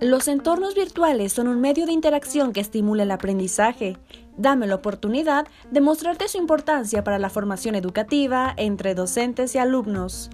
Los entornos virtuales son un medio de interacción que estimula el aprendizaje. Dame la oportunidad de mostrarte su importancia para la formación educativa entre docentes y alumnos.